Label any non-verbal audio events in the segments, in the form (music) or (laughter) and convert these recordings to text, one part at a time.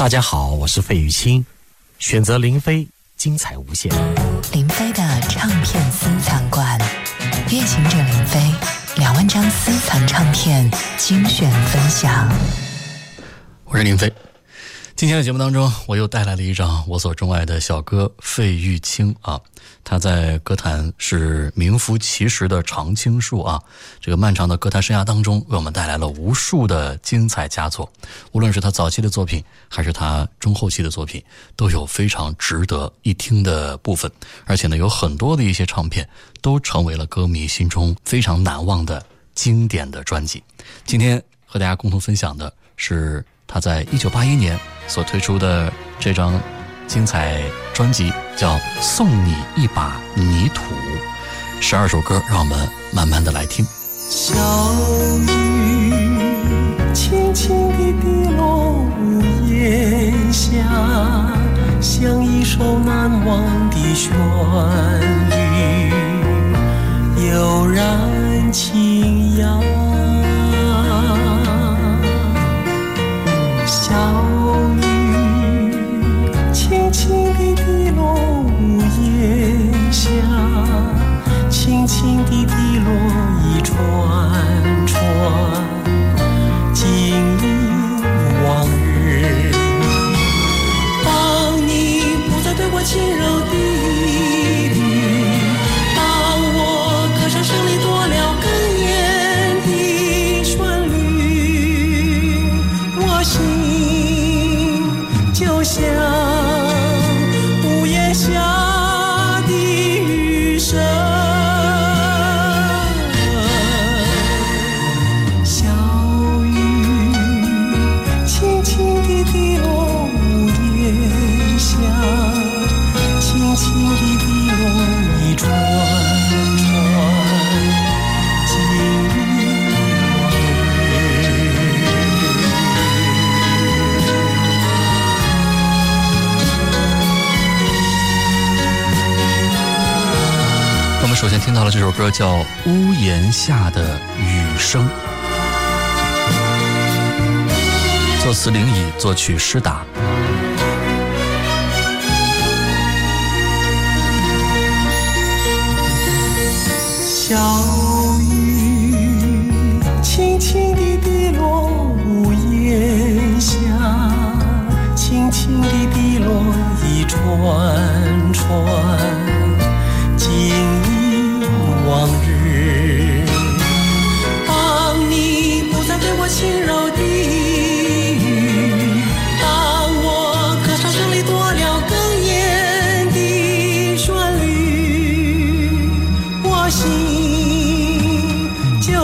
大家好，我是费玉清，选择林飞，精彩无限。林飞的唱片私藏馆，夜行者林飞，两万张私藏唱片精选分享。我是林飞。今天的节目当中，我又带来了一张我所钟爱的小哥费玉清啊，他在歌坛是名副其实的常青树啊。这个漫长的歌坛生涯当中，为我们带来了无数的精彩佳作。无论是他早期的作品，还是他中后期的作品，都有非常值得一听的部分。而且呢，有很多的一些唱片都成为了歌迷心中非常难忘的经典的专辑。今天和大家共同分享的是他在一九八一年。所推出的这张精彩专辑叫《送你一把泥土》，十二首歌，让我们慢慢的来听。小雨轻轻地滴落屋檐下，像一首难忘的旋律，悠然轻扬。叫《屋檐下的雨声》，作词林乙，作曲施达。小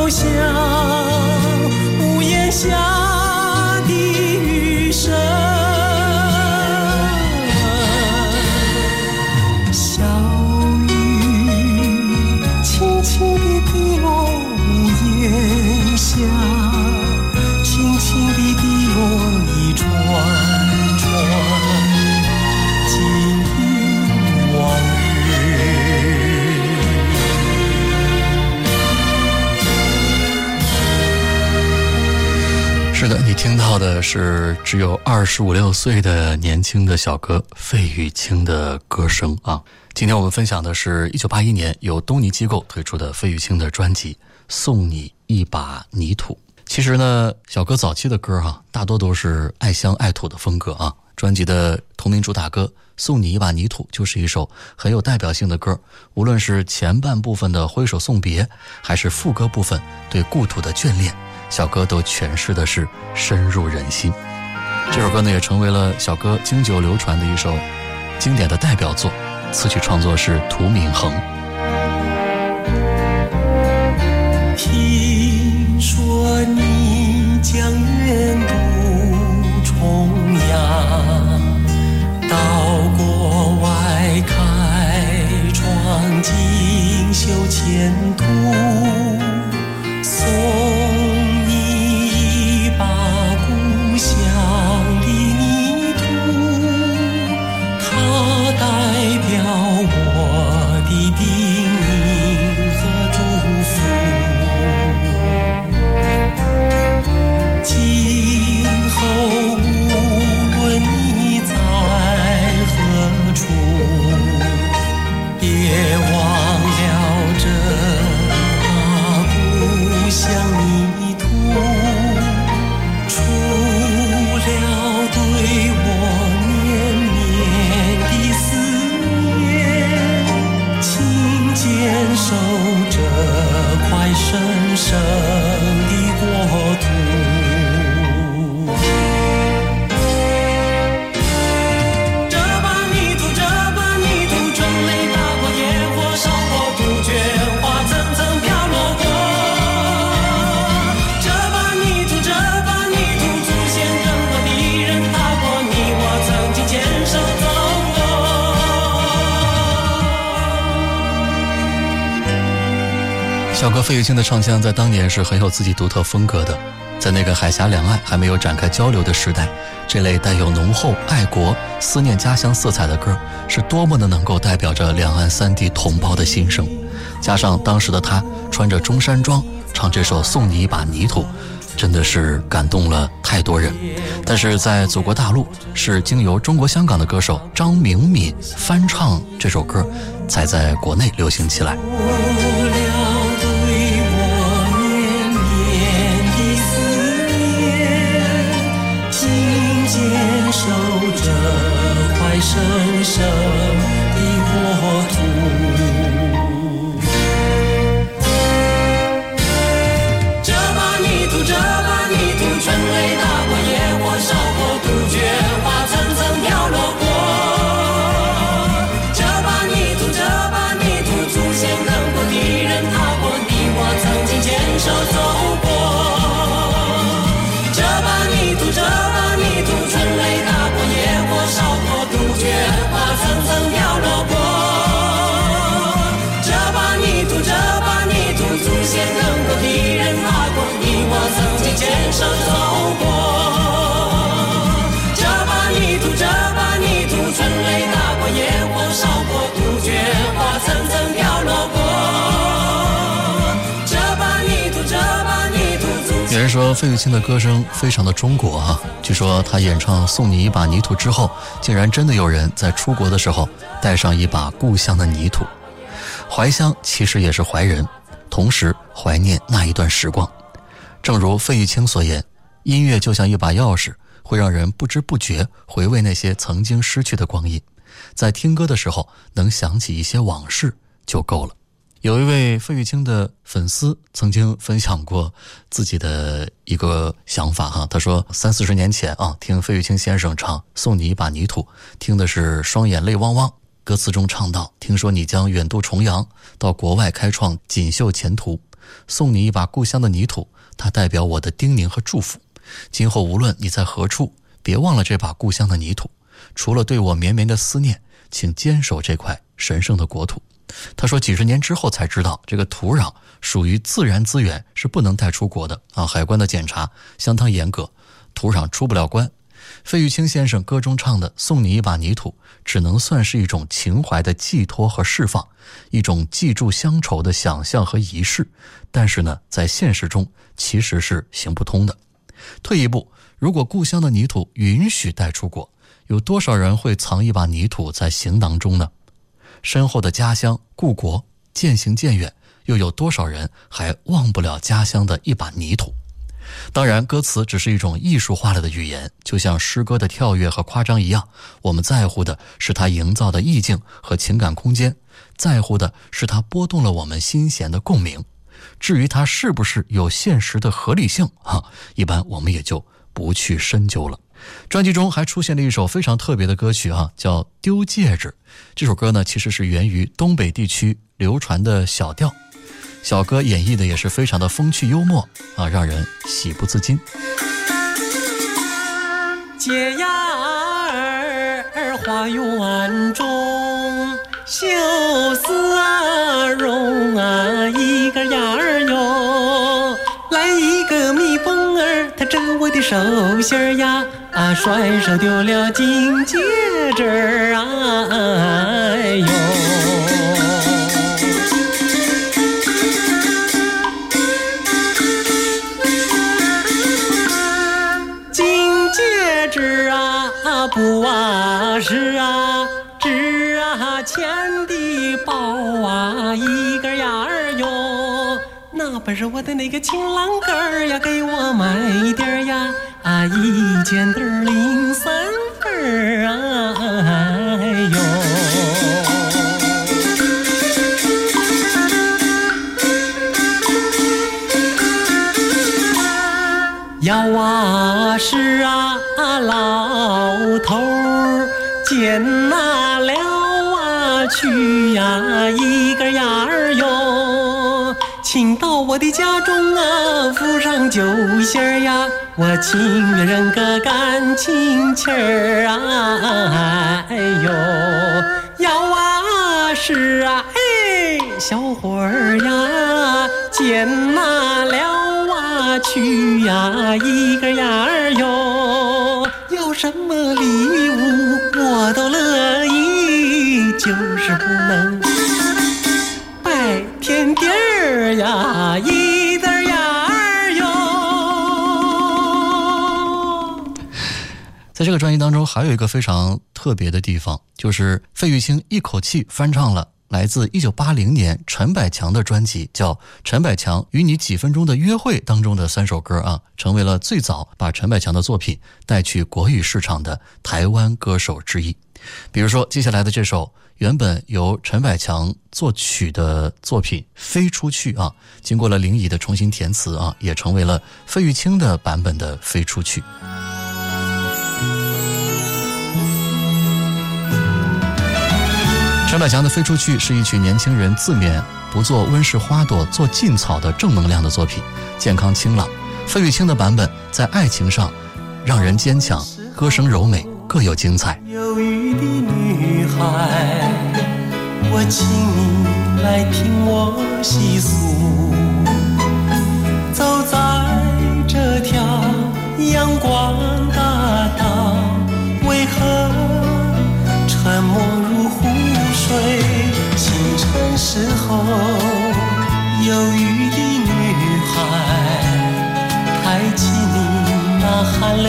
就像屋檐下。到的是只有二十五六岁的年轻的小哥费玉清的歌声啊！今天我们分享的是一九八一年由东尼机构推出的费玉清的专辑《送你一把泥土》。其实呢，小哥早期的歌哈，大多都是爱乡爱土的风格啊。专辑的同名主打歌《送你一把泥土》就是一首很有代表性的歌，无论是前半部分的挥手送别，还是副歌部分对故土的眷恋。小哥都诠释的是深入人心，这首歌呢也成为了小哥经久流传的一首经典的代表作。词曲创作是涂敏恒。听说你将远渡重洋，到国外开创锦绣前途，送。小哥费玉清的唱腔在当年是很有自己独特风格的，在那个海峡两岸还没有展开交流的时代，这类带有浓厚爱国、思念家乡色彩的歌，是多么的能够代表着两岸三地同胞的心声。加上当时的他穿着中山装唱这首《送你一把泥土》，真的是感动了太多人。但是在祖国大陆，是经由中国香港的歌手张明敏翻唱这首歌，才在国内流行起来。声声说费玉清的歌声非常的中国啊，据说他演唱《送你一把泥土》之后，竟然真的有人在出国的时候带上一把故乡的泥土。怀乡其实也是怀人，同时怀念那一段时光。正如费玉清所言，音乐就像一把钥匙，会让人不知不觉回味那些曾经失去的光阴。在听歌的时候，能想起一些往事就够了。有一位费玉清的粉丝曾经分享过自己的一个想法哈，他说三四十年前啊，听费玉清先生唱《送你一把泥土》，听的是双眼泪汪汪。歌词中唱到：“听说你将远渡重洋，到国外开创锦绣前途，送你一把故乡的泥土，它代表我的叮咛和祝福。今后无论你在何处，别忘了这把故乡的泥土。除了对我绵绵的思念，请坚守这块神圣的国土。”他说：“几十年之后才知道，这个土壤属于自然资源，是不能带出国的啊！海关的检查相当严格，土壤出不了关。”费玉清先生歌中唱的“送你一把泥土”，只能算是一种情怀的寄托和释放，一种记住乡愁的想象和仪式。但是呢，在现实中其实是行不通的。退一步，如果故乡的泥土允许带出国，有多少人会藏一把泥土在行囊中呢？身后的家乡故国渐行渐远，又有多少人还忘不了家乡的一把泥土？当然，歌词只是一种艺术化了的语言，就像诗歌的跳跃和夸张一样。我们在乎的是它营造的意境和情感空间，在乎的是它拨动了我们心弦的共鸣。至于它是不是有现实的合理性，哈，一般我们也就不去深究了。专辑中还出现了一首非常特别的歌曲啊，叫《丢戒指》。这首歌呢，其实是源于东北地区流传的小调。小哥演绎的也是非常的风趣幽默啊，让人喜不自禁。解呀儿花园中，羞丝绒啊一个呀儿哟，来一个蜜蜂儿，它蛰我的手心儿呀，啊甩手丢了金戒指啊，哎呦。金戒指啊，不啊是啊，值啊钱的宝啊，一个呀儿哟。那不是我的那个情郎哥呀，给我买点儿呀，一件得儿零三分儿啊，哎呦。要啊是啊，老头儿见那了啊去呀一个呀儿哟，请到我的家中啊，府上酒席儿呀，我情愿认个感情情儿啊，哎呦，要啊是啊，哎，小伙儿呀，见哪了啊去呀，一个呀儿哟，有什么礼物我都乐意，就是不能在这个专辑当中，还有一个非常特别的地方，就是费玉清一口气翻唱了来自1980年陈百强的专辑，叫《陈百强与你几分钟的约会》当中的三首歌啊，成为了最早把陈百强的作品带去国语市场的台湾歌手之一。比如说，接下来的这首原本由陈百强作曲的作品《飞出去》啊，经过了林乙的重新填词啊，也成为了费玉清的版本的《飞出去》。陈百强的《飞出去》是一曲年轻人自勉不做温室花朵，做劲草的正能量的作品，健康清朗。费玉清的版本在爱情上让人坚强，歌声柔美，各有精彩。忧郁的女孩，我请你来听我细诉。走在这条阳光时候，忧郁的女孩，抬起你那含泪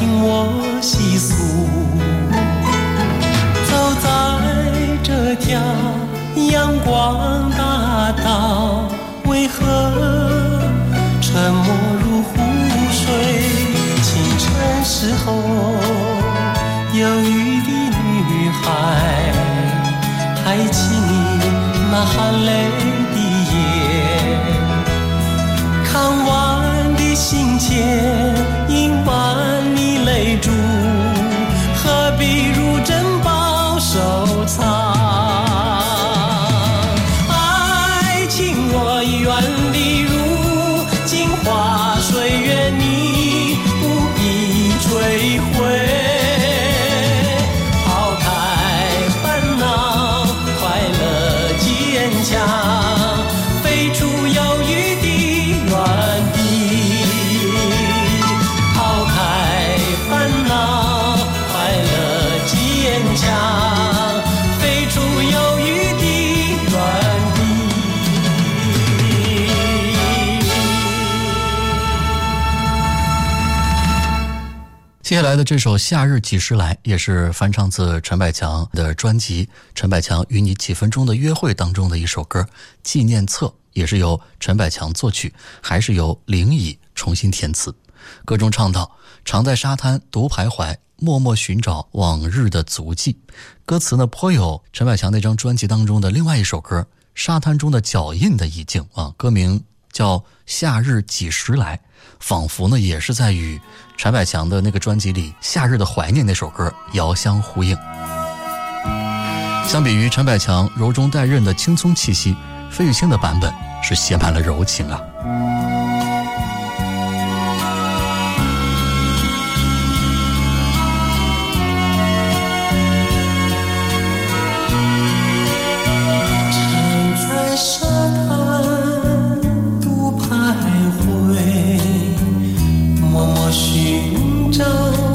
听我来的这首《夏日几时来》也是翻唱自陈百强的专辑《陈百强与你几分钟的约会》当中的一首歌《纪念册》，也是由陈百强作曲，还是由林乙重新填词。歌中唱到：“常在沙滩独徘徊，默默寻找往日的足迹。”歌词呢颇有陈百强那张专辑当中的另外一首歌《沙滩中的脚印》的意境啊。歌名叫《夏日几时来》，仿佛呢也是在与陈百强的那个专辑里《夏日的怀念》那首歌遥相呼应。相比于陈百强柔中带韧的轻松气息，费玉清的版本是写满了柔情啊。都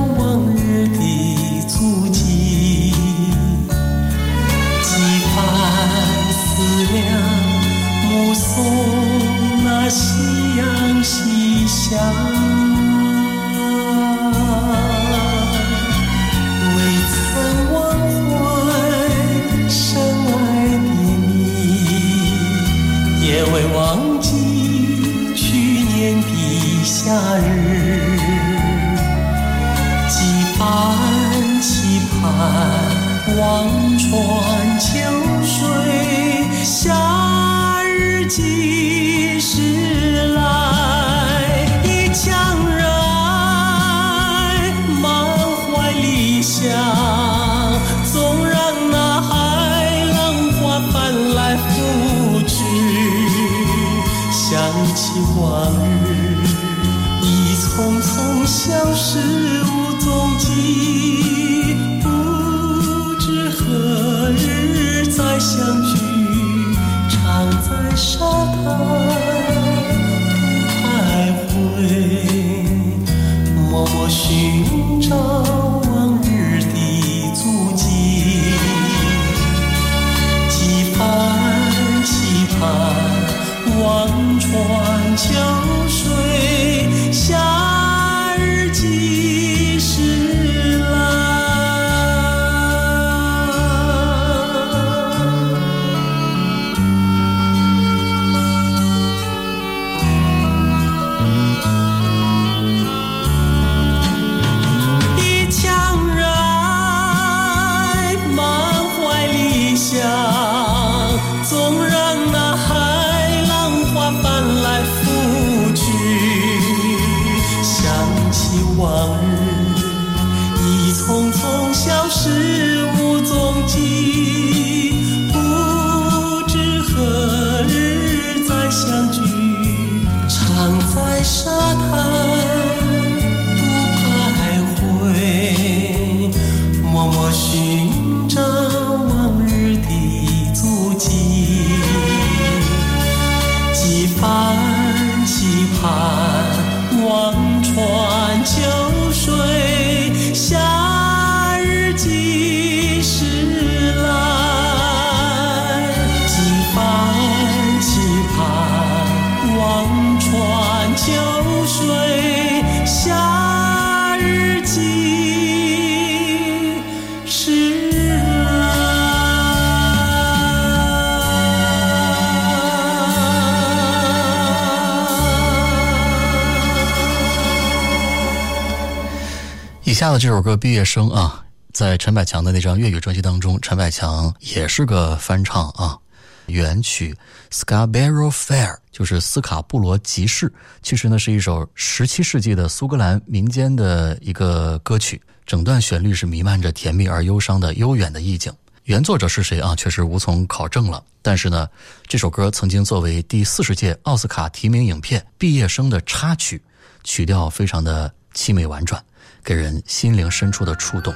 这首歌《毕业生》啊，在陈百强的那张粤语专辑当中，陈百强也是个翻唱啊。原曲《Scarborough Fair》就是斯卡布罗集市，其实呢是一首十七世纪的苏格兰民间的一个歌曲，整段旋律是弥漫着甜蜜而忧伤的悠远的意境。原作者是谁啊？确实无从考证了。但是呢，这首歌曾经作为第四十届奥斯卡提名影片《毕业生》的插曲，曲调非常的凄美婉转，给人心灵深处的触动。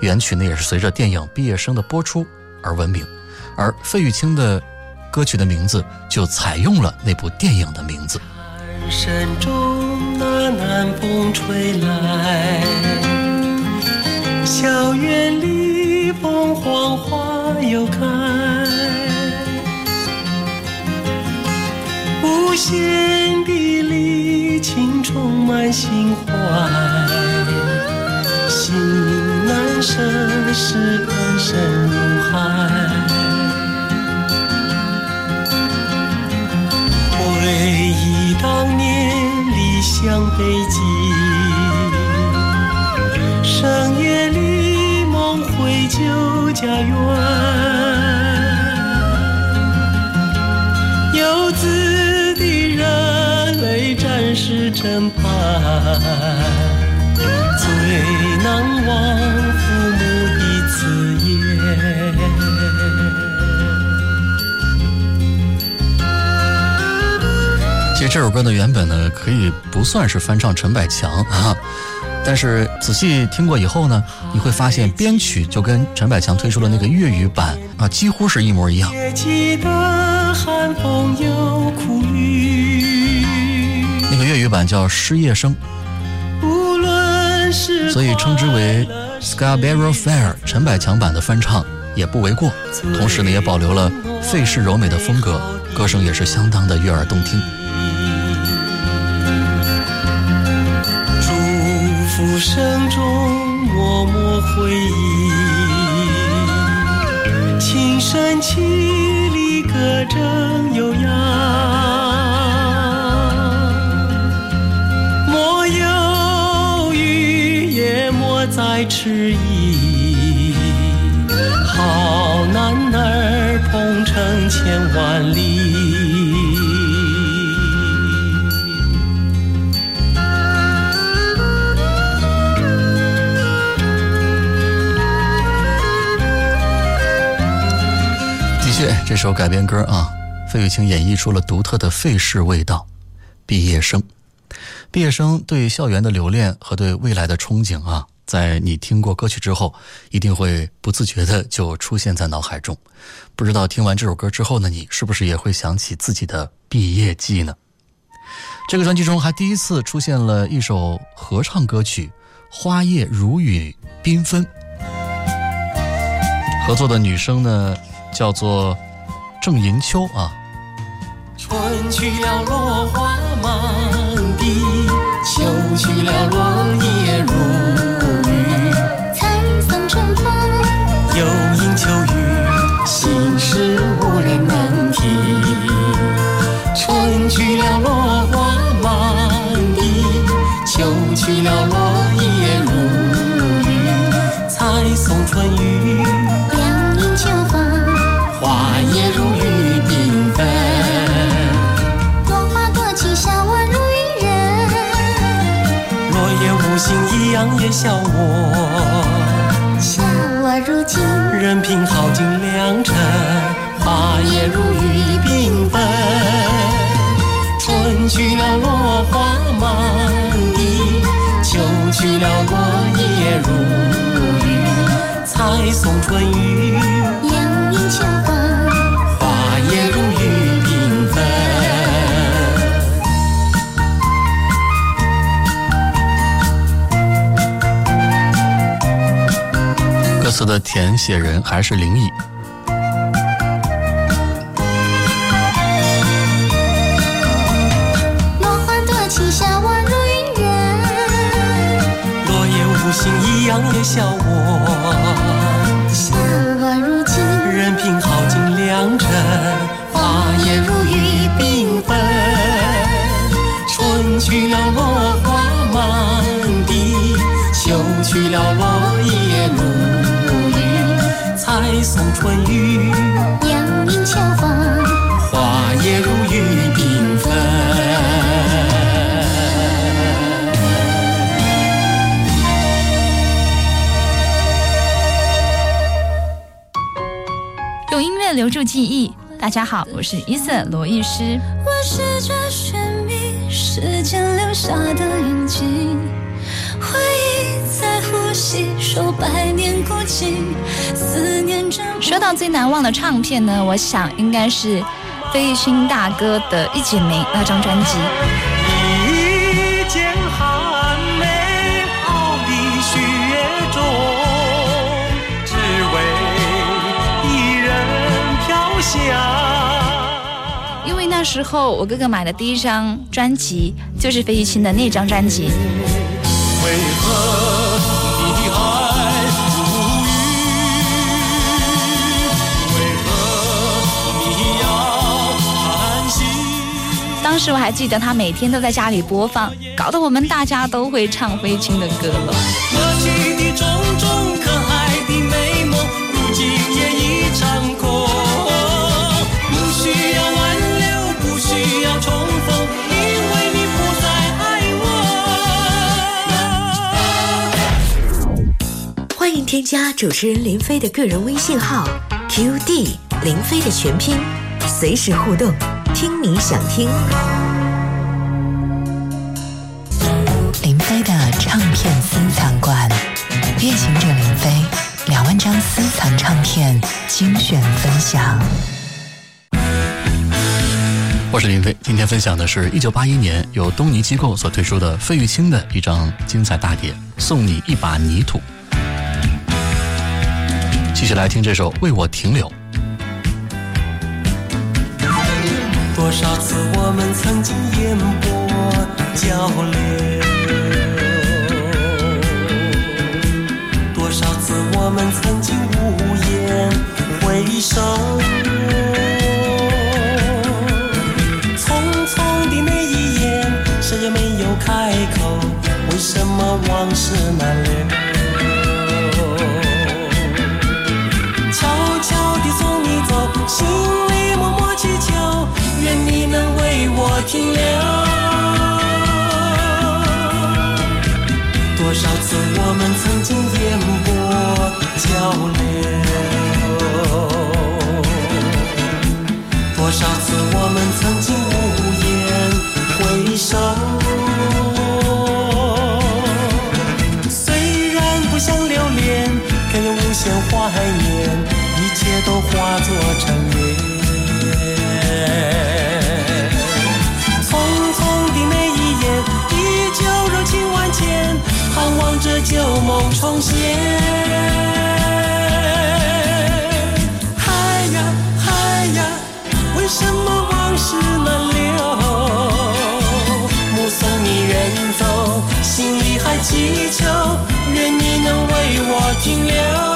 原曲呢也是随着电影《毕业生》的播出而闻名，而费玉清的歌曲的名字就采用了那部电影的名字。山中那南风吹来，校园里凤凰花又开，无限的力情充满心怀，难舍，是恩深如海。回忆当年离乡背井，深夜里梦回旧家园，游子的热泪战士真盼，最难忘这首歌的原本呢，可以不算是翻唱陈百强啊，但是仔细听过以后呢，你会发现编曲就跟陈百强推出的那个粤语版啊，几乎是一模一样。那个粤语版叫《失业生无论是》，所以称之为 Scarborough Fair 陈百强版的翻唱也不为过。同时呢，也保留了费氏柔美的风格，歌声也是相当的悦耳动听。福声中默默回忆，琴声凄厉歌声悠扬，莫犹豫，也莫再迟疑，好男儿鹏程千万里。这首改编歌啊，费玉清演绎出了独特的费氏味道。毕业生，毕业生对校园的留恋和对未来的憧憬啊，在你听过歌曲之后，一定会不自觉的就出现在脑海中。不知道听完这首歌之后呢，你是不是也会想起自己的毕业季呢？这个专辑中还第一次出现了一首合唱歌曲《花叶如雨缤纷》，合作的女生呢叫做郑银秋啊。春去了，落花满地；秋去了，落叶如雨。彩送春风，又迎秋雨，心事无人能听。春去了，落花满地；秋去了，落叶如雨。彩送春雨，两迎秋风，花心，一样也笑我。笑我如今，任凭耗尽良辰，花叶如雨缤纷。春去了，落花满地；秋去了，落叶如雨。才送春雨，的填写人还是林毅。落花多情，笑我如愚人。落叶无心，一样也笑我。彩送春雨，两迎秋风，花叶如雨缤纷。用音乐留住记忆。大家好，我是伊瑟罗艺师。我试着寻觅时间留下的印记，回忆在呼吸，说百年孤寂。说到最难忘的唱片呢，我想应该是费玉清大哥的《一剪梅》那张专辑。一剪寒梅傲立雪中，只为一人飘香。因为那时候我哥哥买的第一张专辑就是费玉清的那张专辑。为何当时我还记得他每天都在家里播放，搞得我们大家都会唱费玉清的歌了。过去的种种可爱的美梦，如今也已成空。不需要挽留，不需要重逢，因为你不再爱我。欢迎添加主持人林飞的个人微信号 QD 林飞的全拼，随时互动，听你想听。林飞的唱片私藏馆，夜行者林飞两万张私藏唱片精选分享。我是林飞，今天分享的是1981年由东尼机构所推出的费玉清的一张精彩大碟《送你一把泥土》。继续来听这首《为我停留》。多少次我们曾经烟波交流，多少次我们曾经无言回首。匆匆的那一眼，谁也没有开口，为什么往事难留？悄悄地送你走，心，愿你能为我停留。多少次我们曾经烟波交流，多少次我们曾经无言回首。虽然不想留恋，给无限怀念，一切都化作尘这旧梦重现。嗨呀嗨呀，为什么往事难留？目送你远走，心里还祈求，愿你能为我停留。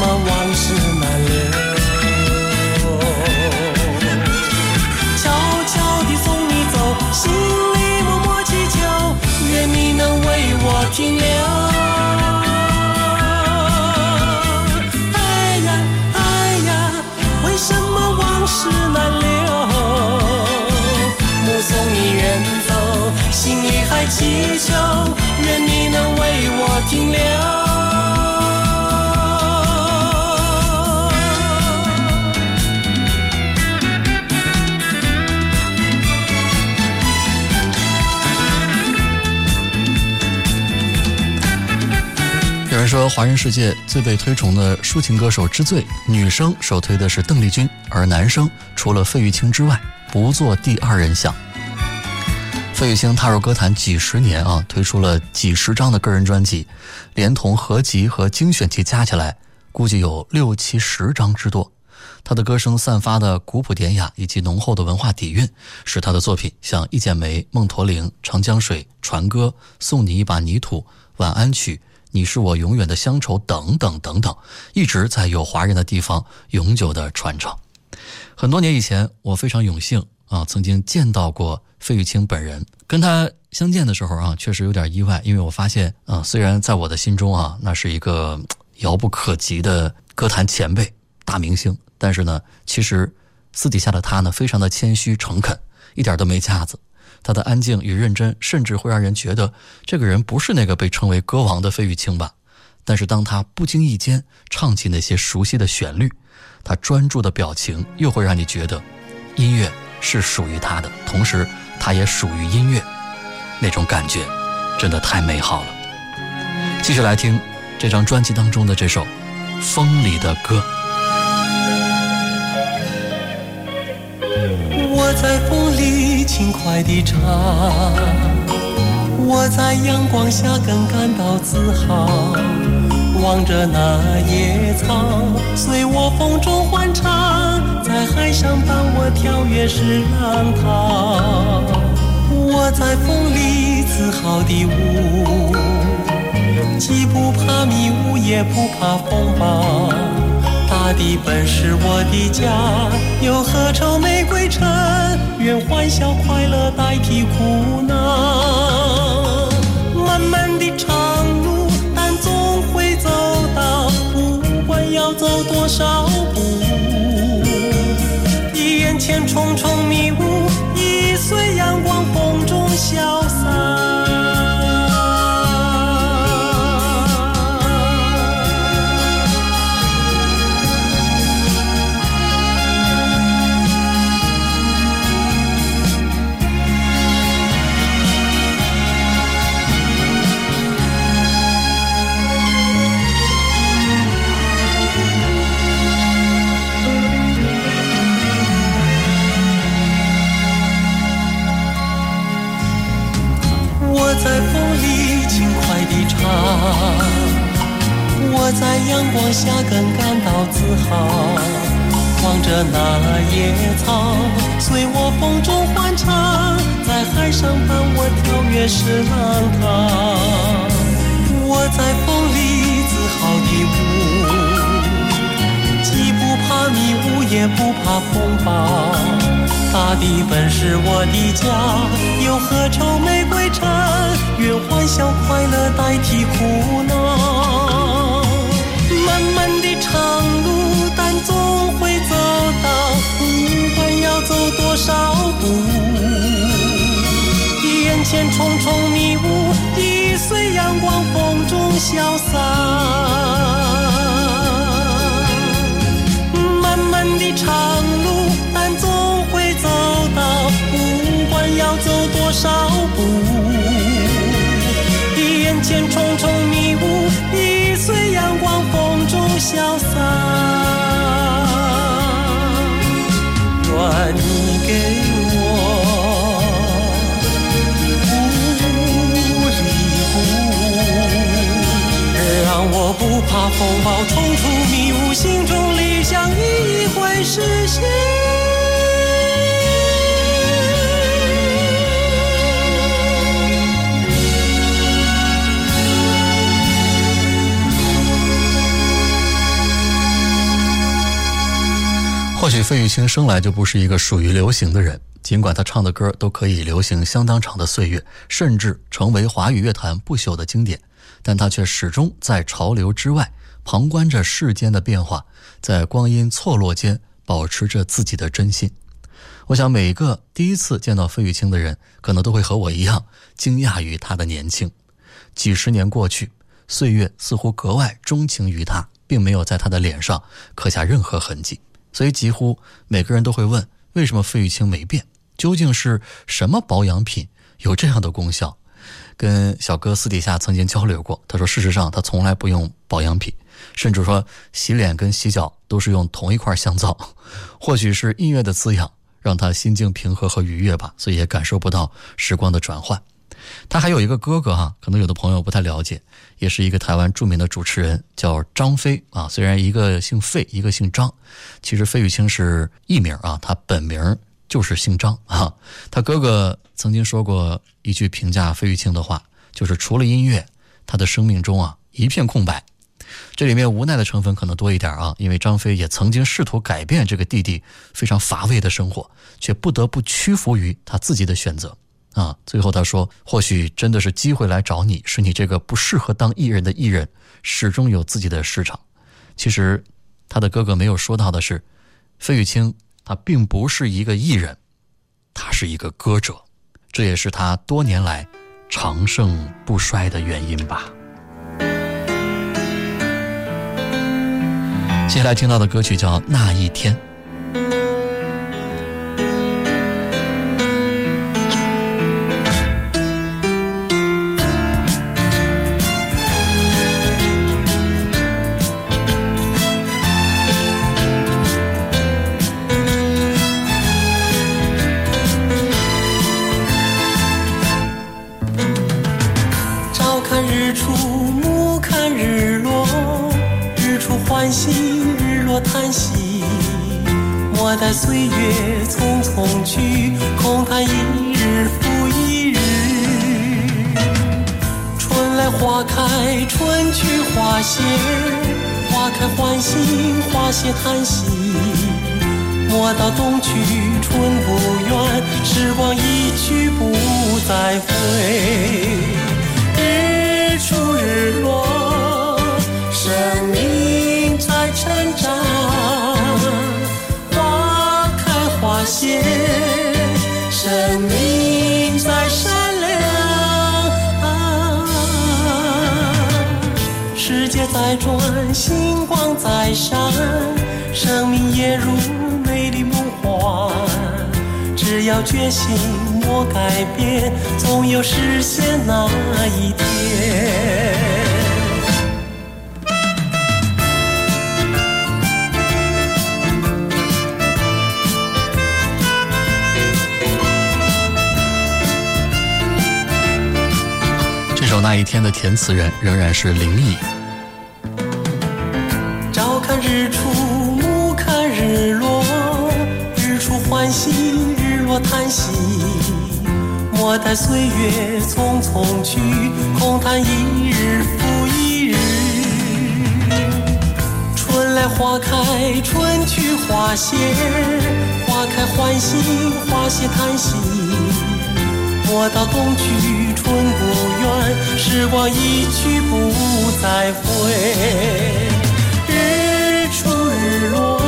么往事难留？悄悄地送你走，心里默默祈求，愿你能为我停留。哎呀哎呀，为什么往事难留？目送你远走，心里还祈求，愿你能为我停留。说，华人世界最被推崇的抒情歌手之最，女生首推的是邓丽君，而男生除了费玉清之外，不做第二人想。费玉清踏入歌坛几十年啊，推出了几十张的个人专辑，连同合集和精选集加起来，估计有六七十张之多。他的歌声散发的古朴典雅以及浓厚的文化底蕴，使他的作品像《一剪梅》《梦驼铃》《长江水》《船歌》《送你一把泥土》《晚安曲》《你是我永远的乡愁》等等等等，一直在有华人的地方永久的传承。很多年以前，我非常有幸啊，曾经见到过费玉清本人。跟他相见的时候啊，确实有点意外，因为我发现啊，虽然在我的心中啊，那是一个遥不可及的歌坛前辈、大明星，但是呢，其实私底下的他呢，非常的谦虚诚恳，一点都没架子。他的安静与认真，甚至会让人觉得这个人不是那个被称为歌王的费玉清吧。但是当他不经意间唱起那些熟悉的旋律，他专注的表情又会让你觉得，音乐是属于他的，同时他也属于音乐，那种感觉真的太美好了。继续来听这张专辑当中的这首《风里的歌》。我在风轻快地唱，我在阳光下更感到自豪。望着那野草，随我风中欢唱，在海上伴我跳跃是浪涛。我在风里自豪地舞，既不怕迷雾，也不怕风暴。大地本是我的家，又何愁玫瑰城？愿欢笑快乐代替苦恼。漫漫的长路，但总会走到，不管要走多少步。眼前重重迷雾，已随阳光风中消在阳光下更感到自豪。望着那野草，随我风中欢唱，在海上伴我跳跃是浪涛。我在风里自豪地舞，既不怕迷雾，也不怕风暴。大地本是我的家，又何愁玫瑰城？愿欢笑快乐代替苦恼。总会走到，不管要走多少步。眼前重重迷雾，已随阳光风中消散。漫漫的长路，但总会走到，不管要走多少步。眼前重重迷雾，已随阳光风中消散。怕风暴冲出迷雾，心中理想一会实现。或许费玉清生来就不是一个属于流行的人，尽管他唱的歌都可以流行相当长的岁月，甚至成为华语乐坛不朽的经典，但他却始终在潮流之外，旁观着世间的变化，在光阴错落间保持着自己的真心。我想，每一个第一次见到费玉清的人，可能都会和我一样惊讶于他的年轻。几十年过去，岁月似乎格外钟情于他，并没有在他的脸上刻下任何痕迹。所以，几乎每个人都会问：为什么费玉清没变？究竟是什么保养品有这样的功效？跟小哥私底下曾经交流过，他说：事实上他从来不用保养品，甚至说洗脸跟洗脚都是用同一块香皂。(laughs) 或许是音乐的滋养让他心境平和和愉悦吧，所以也感受不到时光的转换。他还有一个哥哥哈，可能有的朋友不太了解，也是一个台湾著名的主持人，叫张飞啊。虽然一个姓费，一个姓张，其实费玉清是艺名啊，他本名就是姓张啊。他哥哥曾经说过一句评价费玉清的话，就是除了音乐，他的生命中啊一片空白。这里面无奈的成分可能多一点啊，因为张飞也曾经试图改变这个弟弟非常乏味的生活，却不得不屈服于他自己的选择。啊，最后他说：“或许真的是机会来找你，是你这个不适合当艺人的艺人，始终有自己的市场。”其实，他的哥哥没有说到的是，费玉清他并不是一个艺人，他是一个歌者，这也是他多年来长盛不衰的原因吧。接下来听到的歌曲叫《那一天》。叹息。莫待岁月匆匆去，空叹一日复一日。春来花开，春去花谢，花开欢喜，花谢叹息。莫道冬去春不远，时光一去不再回。日出日落，生命在成长，花谢，生命在闪亮。世界在转，星光在闪，生命也如美丽梦幻。只要决心，莫改变，总有实现那一天。《那一天》的填词人仍然是林毅。朝看日出，暮看日落，日出欢喜，日落叹息。莫待岁月匆匆去，空叹一日复一日。春来花开，春去花谢，花开欢喜，花谢叹息。莫道冬去春不远，时光一去不再回。日出日落，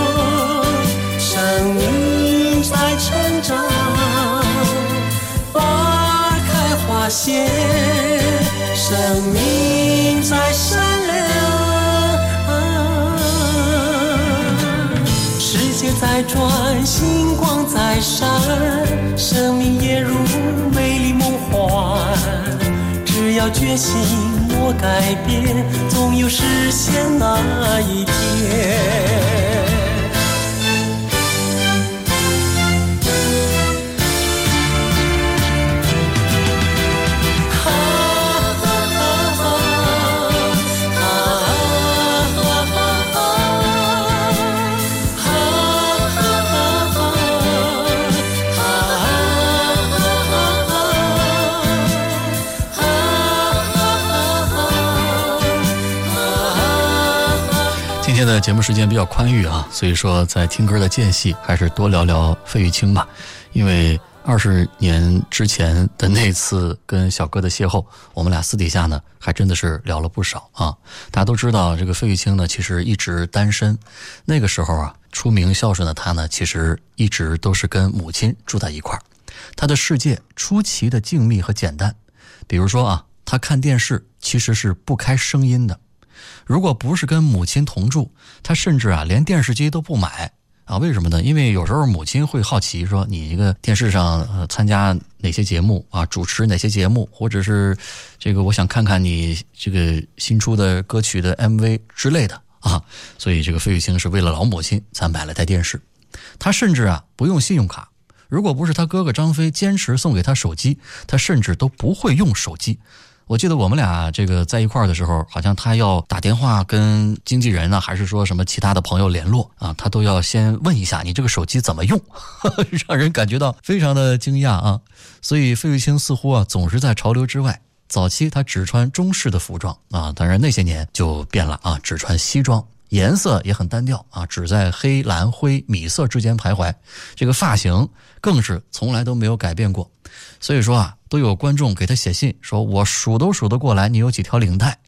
生命在成长，花开花谢，生命在闪亮，世界在转，星光在闪，生命也如美丽梦幻。只要决心，莫改变，总有实现那一天。天的节目时间比较宽裕啊，所以说在听歌的间隙，还是多聊聊费玉清吧。因为二十年之前的那次跟小哥的邂逅，我们俩私底下呢还真的是聊了不少啊。大家都知道，这个费玉清呢其实一直单身。那个时候啊，出名孝顺的他呢，其实一直都是跟母亲住在一块儿。他的世界出奇的静谧和简单。比如说啊，他看电视其实是不开声音的。如果不是跟母亲同住，他甚至啊连电视机都不买啊？为什么呢？因为有时候母亲会好奇说你这个电视上参加哪些节目啊，主持哪些节目，或者是这个我想看看你这个新出的歌曲的 MV 之类的啊。所以这个费玉清是为了老母亲才买了台电视。他甚至啊不用信用卡，如果不是他哥哥张飞坚持送给他手机，他甚至都不会用手机。我记得我们俩这个在一块儿的时候，好像他要打电话跟经纪人呢，还是说什么其他的朋友联络啊，他都要先问一下你这个手机怎么用，(laughs) 让人感觉到非常的惊讶啊。所以费玉清似乎啊总是在潮流之外。早期他只穿中式的服装啊，当然那些年就变了啊，只穿西装，颜色也很单调啊，只在黑、蓝、灰、米色之间徘徊。这个发型更是从来都没有改变过。所以说啊。都有观众给他写信说：“我数都数得过来，你有几条领带？”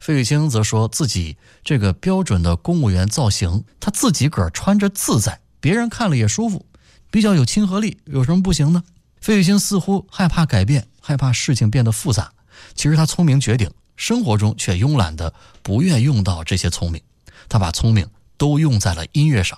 费玉清则说自己这个标准的公务员造型，他自己个儿穿着自在，别人看了也舒服，比较有亲和力，有什么不行呢？费玉清似乎害怕改变，害怕事情变得复杂。其实他聪明绝顶，生活中却慵懒的不愿用到这些聪明。他把聪明都用在了音乐上，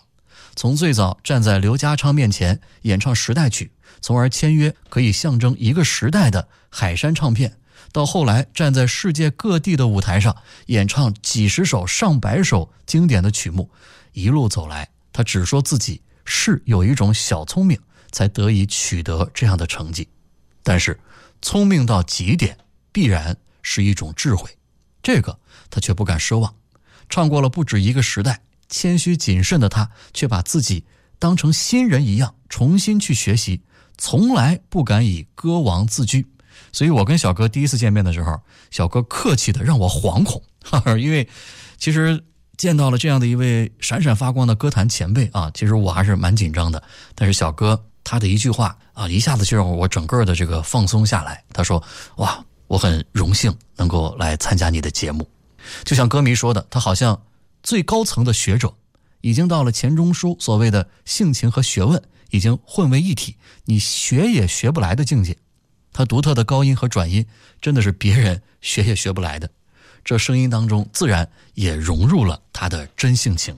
从最早站在刘家昌面前演唱时代曲。从而签约可以象征一个时代的海山唱片，到后来站在世界各地的舞台上演唱几十首、上百首经典的曲目，一路走来，他只说自己是有一种小聪明，才得以取得这样的成绩。但是，聪明到极点必然是一种智慧，这个他却不敢奢望。唱过了不止一个时代，谦虚谨慎的他却把自己当成新人一样重新去学习。从来不敢以歌王自居，所以我跟小哥第一次见面的时候，小哥客气的让我惶恐，哈 (laughs) 哈因为其实见到了这样的一位闪闪发光的歌坛前辈啊，其实我还是蛮紧张的。但是小哥他的一句话啊，一下子就让我整个的这个放松下来。他说：“哇，我很荣幸能够来参加你的节目。”就像歌迷说的，他好像最高层的学者，已经到了钱钟书所谓的性情和学问。已经混为一体，你学也学不来的境界。他独特的高音和转音，真的是别人学也学不来的。这声音当中，自然也融入了他的真性情，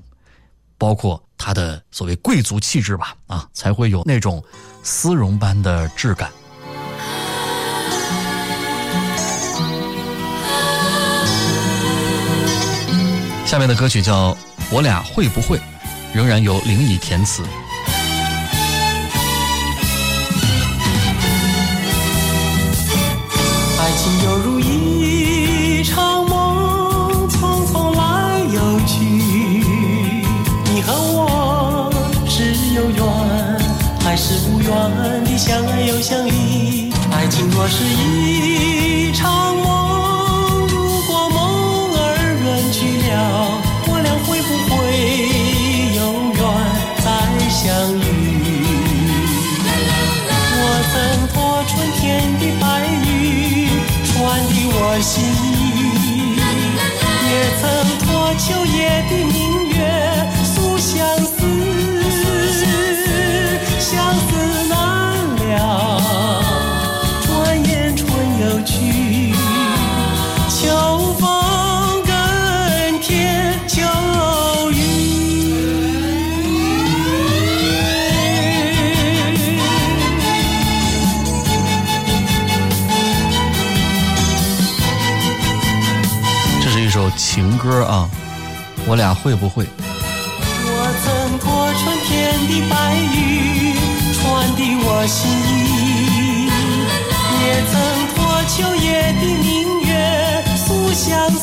包括他的所谓贵族气质吧，啊，才会有那种丝绒般的质感。下面的歌曲叫《我俩会不会》，仍然由林以填词。爱情犹如一场梦，匆匆来又去。你和我是有缘还是无缘的相爱又相依？爱情若是一场心，也曾托秋夜的明歌啊，我俩会不会？我曾托春天的白云传的我心意，也曾托秋夜的明月诉相思。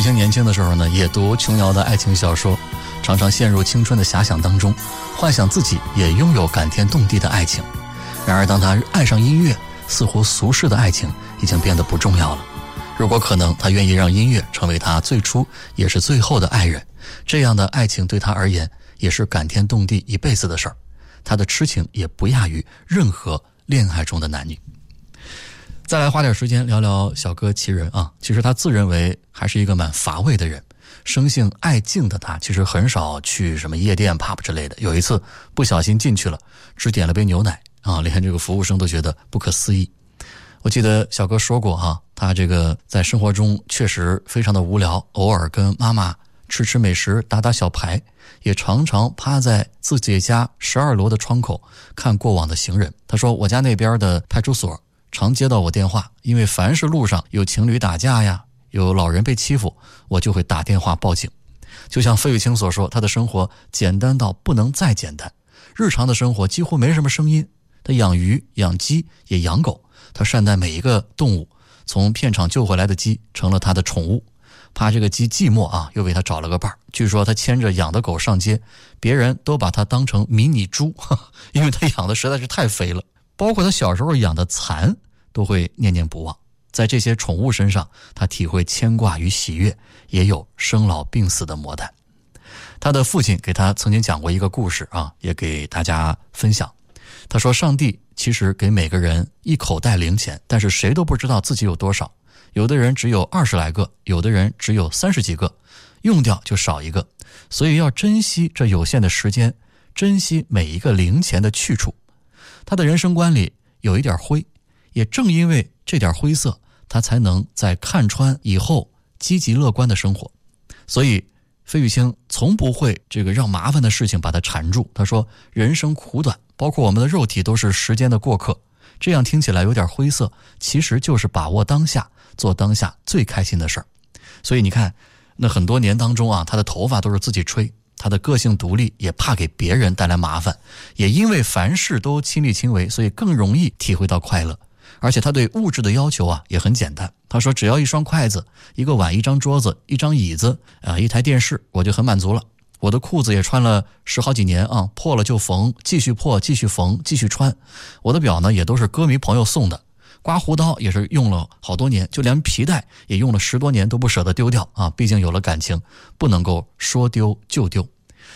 其实费玉清年轻的时候呢，也读琼瑶的爱情小说，常常陷入青春的遐想当中，幻想自己也拥有感天动地的爱情。然而，当他爱上音乐，似乎俗世的爱情已经变得不重要了。如果可能，他愿意让音乐成为他最初也是最后的爱人。这样的爱情对他而言，也是感天动地一辈子的事儿。他的痴情也不亚于任何恋爱中的男女。再来花点时间聊聊小哥其人啊，其实他自认为还是一个蛮乏味的人。生性爱静的他，其实很少去什么夜店、pub 之类的。有一次不小心进去了，只点了杯牛奶啊，连这个服务生都觉得不可思议。我记得小哥说过哈、他这个在生活中确实非常的无聊，偶尔跟妈妈吃吃美食、打打小牌，也常常趴在自己家十二楼的窗口看过往的行人。他说：“我家那边的派出所常接到我电话，因为凡是路上有情侣打架呀，有老人被欺负，我就会打电话报警。”就像费玉清所说，他的生活简单到不能再简单，日常的生活几乎没什么声音。他养鱼、养鸡，也养狗。他善待每一个动物，从片场救回来的鸡成了他的宠物。怕这个鸡寂寞啊，又为他找了个伴儿。据说他牵着养的狗上街，别人都把他当成迷你猪，(laughs) 因为他养的实在是太肥了。包括他小时候养的蚕，都会念念不忘。在这些宠物身上，他体会牵挂与喜悦，也有生老病死的磨难。他的父亲给他曾经讲过一个故事啊，也给大家分享。他说：“上帝其实给每个人一口袋零钱，但是谁都不知道自己有多少。有的人只有二十来个，有的人只有三十几个，用掉就少一个。所以要珍惜这有限的时间，珍惜每一个零钱的去处。他的人生观里有一点灰，也正因为这点灰色，他才能在看穿以后积极乐观的生活。所以。”费玉清从不会这个让麻烦的事情把他缠住。他说：“人生苦短，包括我们的肉体都是时间的过客。”这样听起来有点灰色，其实就是把握当下，做当下最开心的事儿。所以你看，那很多年当中啊，他的头发都是自己吹，他的个性独立，也怕给别人带来麻烦，也因为凡事都亲力亲为，所以更容易体会到快乐。而且他对物质的要求啊也很简单。他说：“只要一双筷子、一个碗、一张桌子、一张椅子啊、一台电视，我就很满足了。我的裤子也穿了十好几年啊，破了就缝，继续破，继续缝，继续穿。我的表呢也都是歌迷朋友送的，刮胡刀也是用了好多年，就连皮带也用了十多年都不舍得丢掉啊。毕竟有了感情，不能够说丢就丢。”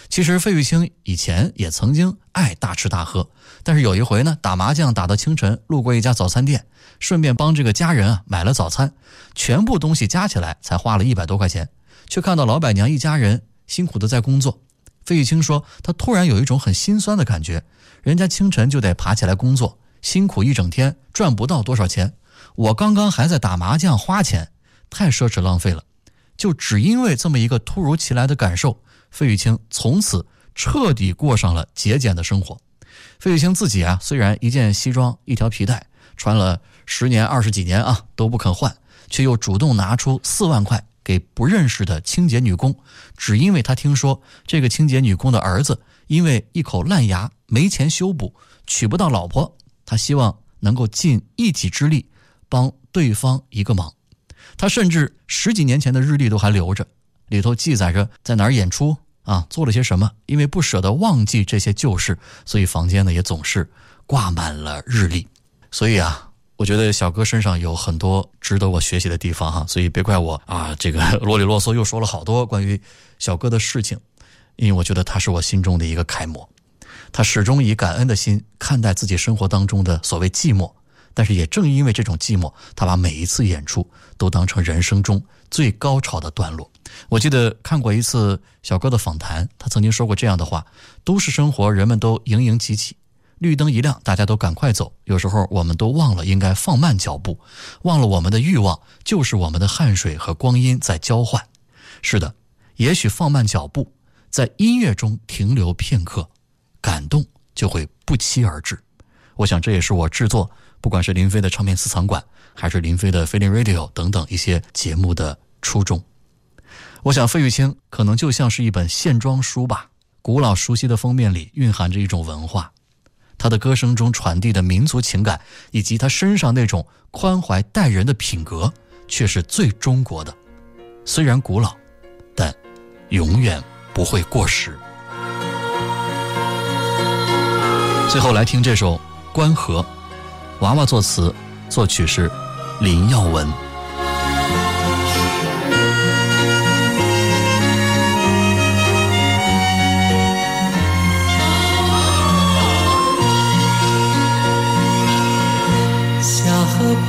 其实费玉清以前也曾经爱大吃大喝，但是有一回呢，打麻将打到清晨，路过一家早餐店，顺便帮这个家人啊买了早餐，全部东西加起来才花了一百多块钱，却看到老板娘一家人辛苦的在工作。费玉清说，他突然有一种很心酸的感觉，人家清晨就得爬起来工作，辛苦一整天，赚不到多少钱，我刚刚还在打麻将花钱，太奢侈浪费了。就只因为这么一个突如其来的感受。费玉清从此彻底过上了节俭的生活。费玉清自己啊，虽然一件西装、一条皮带穿了十年、二十几年啊都不肯换，却又主动拿出四万块给不认识的清洁女工，只因为他听说这个清洁女工的儿子因为一口烂牙没钱修补，娶不到老婆，他希望能够尽一己之力帮对方一个忙。他甚至十几年前的日历都还留着，里头记载着在哪儿演出。啊，做了些什么？因为不舍得忘记这些旧事，所以房间呢也总是挂满了日历。所以啊，我觉得小哥身上有很多值得我学习的地方哈，所以别怪我啊，这个啰里啰嗦又说了好多关于小哥的事情，因为我觉得他是我心中的一个楷模，他始终以感恩的心看待自己生活当中的所谓寂寞，但是也正因为这种寂寞，他把每一次演出都当成人生中最高潮的段落。我记得看过一次小哥的访谈，他曾经说过这样的话：都市生活，人们都营营挤挤。绿灯一亮，大家都赶快走。有时候我们都忘了应该放慢脚步，忘了我们的欲望就是我们的汗水和光阴在交换。是的，也许放慢脚步，在音乐中停留片刻，感动就会不期而至。我想这也是我制作不管是林飞的唱片私藏馆，还是林飞的飞林 Radio 等等一些节目的初衷。我想费玉清可能就像是一本线装书吧，古老熟悉的封面里蕴含着一种文化。他的歌声中传递的民族情感，以及他身上那种宽怀待人的品格，却是最中国的。虽然古老，但永远不会过时。最后来听这首《关河》，娃娃作词，作曲是林耀文。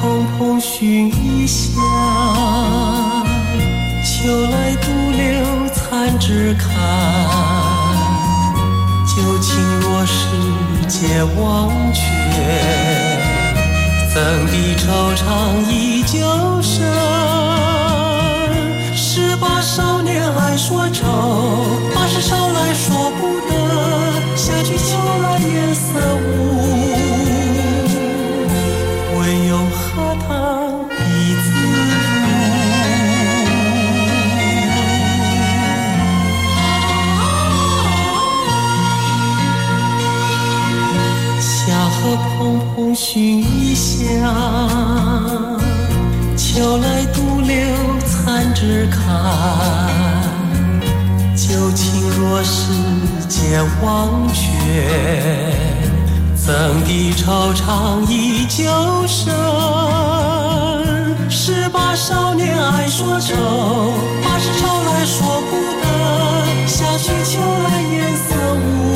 蓬蓬熏一下，秋来独留残枝看。旧情若是皆忘却，怎地惆怅依旧深？若世间忘却，怎敌惆怅依旧深？十八少年爱说愁，八十愁来说不得。夏去秋来颜色无。